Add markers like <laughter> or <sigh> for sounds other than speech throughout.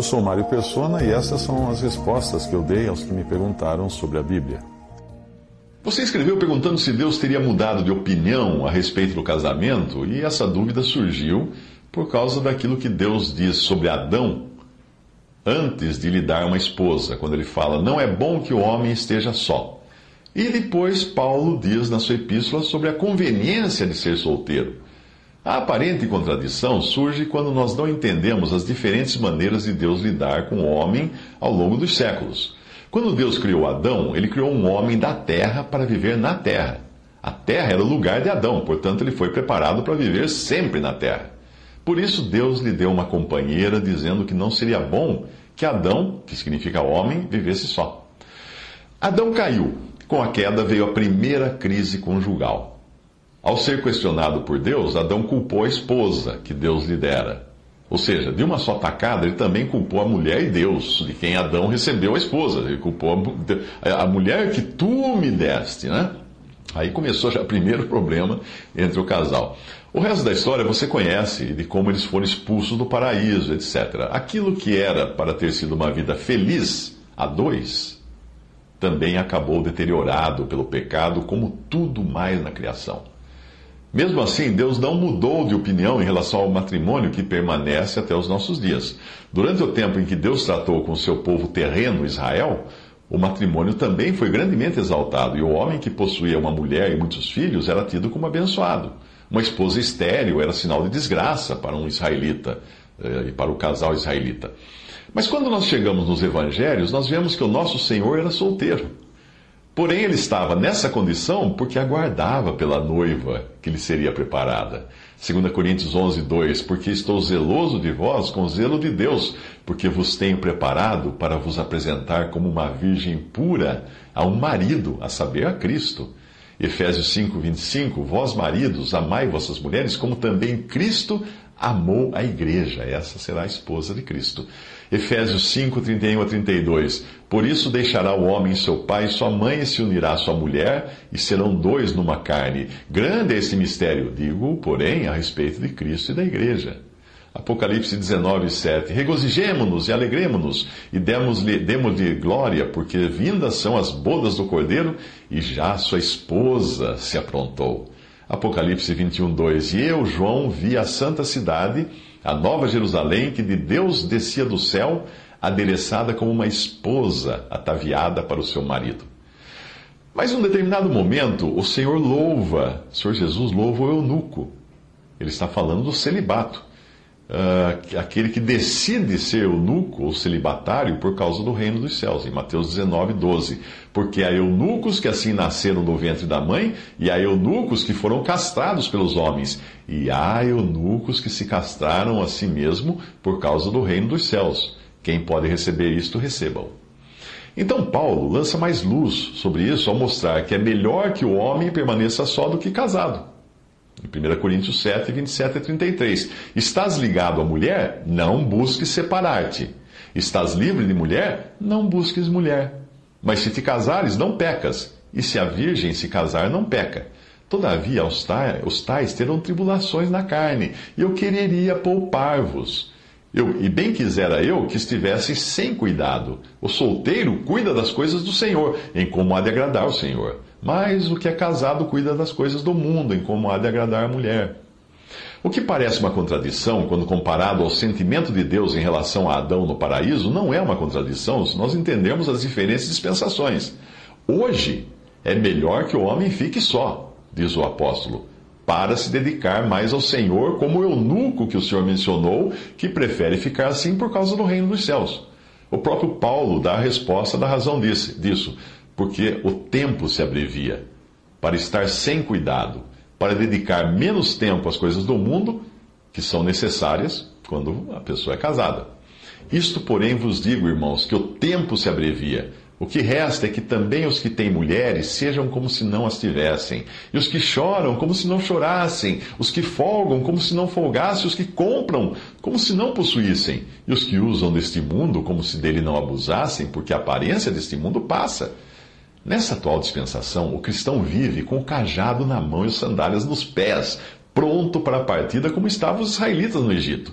Eu sou Mário Persona e essas são as respostas que eu dei aos que me perguntaram sobre a Bíblia. Você escreveu perguntando se Deus teria mudado de opinião a respeito do casamento, e essa dúvida surgiu por causa daquilo que Deus diz sobre Adão antes de lhe dar uma esposa, quando ele fala: Não é bom que o homem esteja só. E depois Paulo diz na sua epístola sobre a conveniência de ser solteiro. A aparente contradição surge quando nós não entendemos as diferentes maneiras de Deus lidar com o homem ao longo dos séculos. Quando Deus criou Adão, ele criou um homem da terra para viver na terra. A terra era o lugar de Adão, portanto, ele foi preparado para viver sempre na terra. Por isso, Deus lhe deu uma companheira, dizendo que não seria bom que Adão, que significa homem, vivesse só. Adão caiu. Com a queda veio a primeira crise conjugal. Ao ser questionado por Deus, Adão culpou a esposa que Deus lhe dera. Ou seja, de uma só tacada, ele também culpou a mulher e Deus, de quem Adão recebeu a esposa. Ele culpou a, a mulher que tu me deste, né? Aí começou já o primeiro problema entre o casal. O resto da história você conhece, de como eles foram expulsos do paraíso, etc. Aquilo que era para ter sido uma vida feliz a dois, também acabou deteriorado pelo pecado, como tudo mais na criação. Mesmo assim, Deus não mudou de opinião em relação ao matrimônio que permanece até os nossos dias. Durante o tempo em que Deus tratou com o seu povo terreno, Israel, o matrimônio também foi grandemente exaltado, e o homem que possuía uma mulher e muitos filhos era tido como abençoado. Uma esposa estéril era sinal de desgraça para um israelita eh, e para o casal israelita. Mas quando nós chegamos nos evangelhos, nós vemos que o nosso Senhor era solteiro. Porém, ele estava nessa condição porque aguardava pela noiva que lhe seria preparada. 2 Coríntios 11, 2: Porque estou zeloso de vós com zelo de Deus, porque vos tenho preparado para vos apresentar como uma virgem pura a um marido, a saber, a Cristo. Efésios 5, 25: Vós, maridos, amai vossas mulheres, como também Cristo amou a igreja. Essa será a esposa de Cristo. Efésios 5, 31 a 32. Por isso deixará o homem seu pai e sua mãe e se unirá à sua mulher, e serão dois numa carne. Grande é esse mistério, digo, porém, a respeito de Cristo e da igreja. Apocalipse 19, 7. Regozijemo-nos e alegremo-nos, e demos-lhe demos glória, porque vindas são as bodas do Cordeiro, e já sua esposa se aprontou. Apocalipse 21, 2. E eu, João, vi a santa cidade, a nova Jerusalém, que de Deus descia do céu, adereçada como uma esposa ataviada para o seu marido. Mas em um determinado momento, o Senhor louva, o Senhor Jesus louva o eunuco. Ele está falando do celibato uh, aquele que decide ser eunuco ou celibatário por causa do reino dos céus, em Mateus 19, 12. Porque há eunucos que assim nasceram no ventre da mãe, e há eunucos que foram castrados pelos homens, e há eunucos que se castraram a si mesmo por causa do reino dos céus. Quem pode receber isto, recebam. Então, Paulo lança mais luz sobre isso ao mostrar que é melhor que o homem permaneça só do que casado. Em 1 Coríntios 7, 27 a 33. Estás ligado à mulher? Não busques separar-te. Estás livre de mulher? Não busques mulher. Mas se te casares, não pecas. E se a virgem se casar, não peca. Todavia, os tais, os tais terão tribulações na carne, e eu quereria poupar-vos. Eu, e bem quisera eu que estivesse sem cuidado. O solteiro cuida das coisas do Senhor, em como há de agradar o Senhor. Mas o que é casado cuida das coisas do mundo, em como há de agradar a mulher. O que parece uma contradição, quando comparado ao sentimento de Deus em relação a Adão no paraíso, não é uma contradição se nós entendemos as diferentes dispensações. Hoje é melhor que o homem fique só, diz o apóstolo, para se dedicar mais ao Senhor, como o eunuco que o Senhor mencionou, que prefere ficar assim por causa do reino dos céus. O próprio Paulo dá a resposta da razão disso porque o tempo se abrevia. Para estar sem cuidado, para dedicar menos tempo às coisas do mundo, que são necessárias quando a pessoa é casada. Isto, porém, vos digo, irmãos, que o tempo se abrevia. O que resta é que também os que têm mulheres sejam como se não as tivessem, e os que choram como se não chorassem, os que folgam como se não folgassem, os que compram como se não possuíssem, e os que usam deste mundo como se dele não abusassem, porque a aparência deste mundo passa. Nessa atual dispensação, o cristão vive com o cajado na mão e as sandálias nos pés, pronto para a partida como estavam os israelitas no Egito.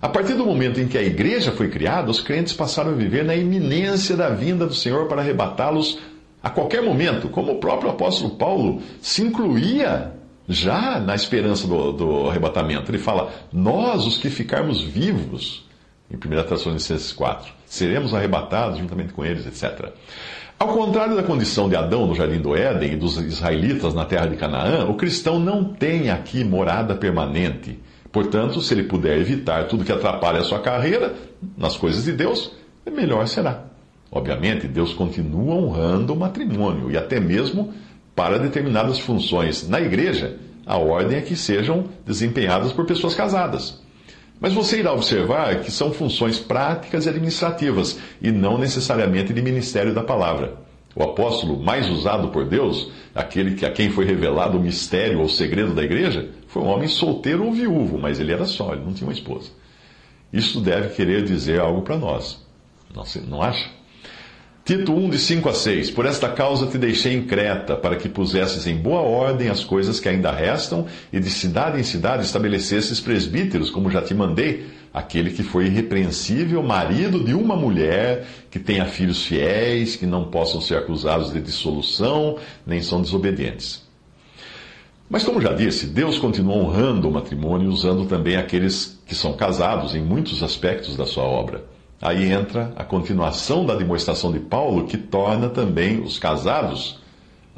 A partir do momento em que a igreja foi criada, os crentes passaram a viver na iminência da vinda do Senhor para arrebatá-los a qualquer momento, como o próprio apóstolo Paulo se incluía já na esperança do, do arrebatamento. Ele fala: Nós, os que ficarmos vivos, em 1 Tessalonicenses 4, seremos arrebatados juntamente com eles, etc. Ao contrário da condição de Adão no jardim do Éden e dos israelitas na terra de Canaã, o cristão não tem aqui morada permanente Portanto, se ele puder evitar tudo que atrapalha a sua carreira nas coisas de Deus, melhor será. Obviamente, Deus continua honrando o matrimônio e até mesmo para determinadas funções na igreja, a ordem é que sejam desempenhadas por pessoas casadas. Mas você irá observar que são funções práticas e administrativas e não necessariamente de ministério da palavra. O apóstolo mais usado por Deus, aquele que a quem foi revelado o mistério ou segredo da igreja, foi um homem solteiro ou viúvo, mas ele era só, ele não tinha uma esposa. Isso deve querer dizer algo para nós. Não, não acha? Tito 1, de 5 a 6. Por esta causa te deixei em Creta, para que pusesses em boa ordem as coisas que ainda restam, e de cidade em cidade estabelecesses presbíteros, como já te mandei, aquele que foi irrepreensível, marido de uma mulher, que tenha filhos fiéis, que não possam ser acusados de dissolução, nem são desobedientes. Mas, como já disse, Deus continua honrando o matrimônio, usando também aqueles que são casados em muitos aspectos da sua obra. Aí entra a continuação da demonstração de Paulo, que torna também os casados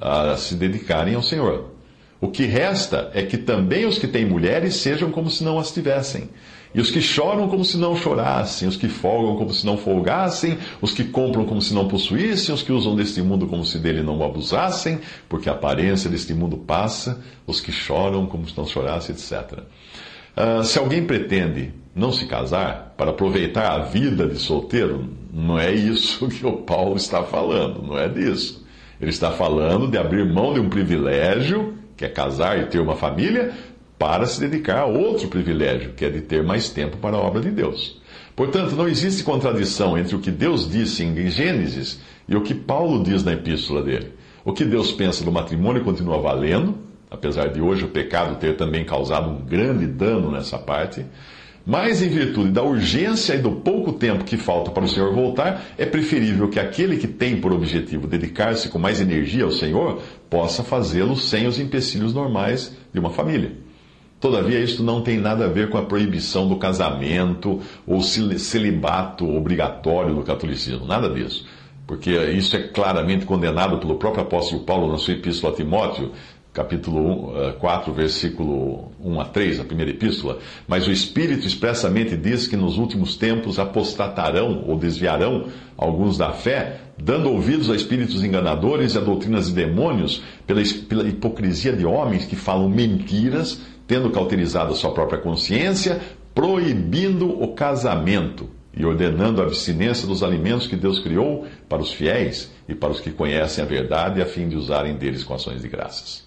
a se dedicarem ao Senhor. O que resta é que também os que têm mulheres sejam como se não as tivessem e os que choram como se não chorassem, os que folgam como se não folgassem, os que compram como se não possuíssem, os que usam deste mundo como se dele não abusassem, porque a aparência deste mundo passa, os que choram como se não chorassem, etc. Ah, se alguém pretende não se casar para aproveitar a vida de solteiro, não é isso <laughs> que o Paulo está falando, não é disso. Ele está falando de abrir mão de um privilégio, que é casar e ter uma família, para se dedicar a outro privilégio, que é de ter mais tempo para a obra de Deus. Portanto, não existe contradição entre o que Deus disse em Gênesis e o que Paulo diz na epístola dele. O que Deus pensa do matrimônio continua valendo, apesar de hoje o pecado ter também causado um grande dano nessa parte. Mas, em virtude da urgência e do pouco tempo que falta para o Senhor voltar, é preferível que aquele que tem por objetivo dedicar-se com mais energia ao Senhor possa fazê-lo sem os empecilhos normais de uma família. Todavia, isto não tem nada a ver com a proibição do casamento ou celibato obrigatório do catolicismo, nada disso. Porque isso é claramente condenado pelo próprio apóstolo Paulo na sua epístola a Timóteo, capítulo 4, eh, versículo 1 a 3, a primeira epístola. Mas o Espírito expressamente diz que nos últimos tempos apostatarão ou desviarão alguns da fé, dando ouvidos a espíritos enganadores e a doutrinas de demônios, pela, pela hipocrisia de homens que falam mentiras tendo cauterizado a sua própria consciência, proibindo o casamento e ordenando a abstinência dos alimentos que Deus criou para os fiéis e para os que conhecem a verdade, a fim de usarem deles com ações de graças.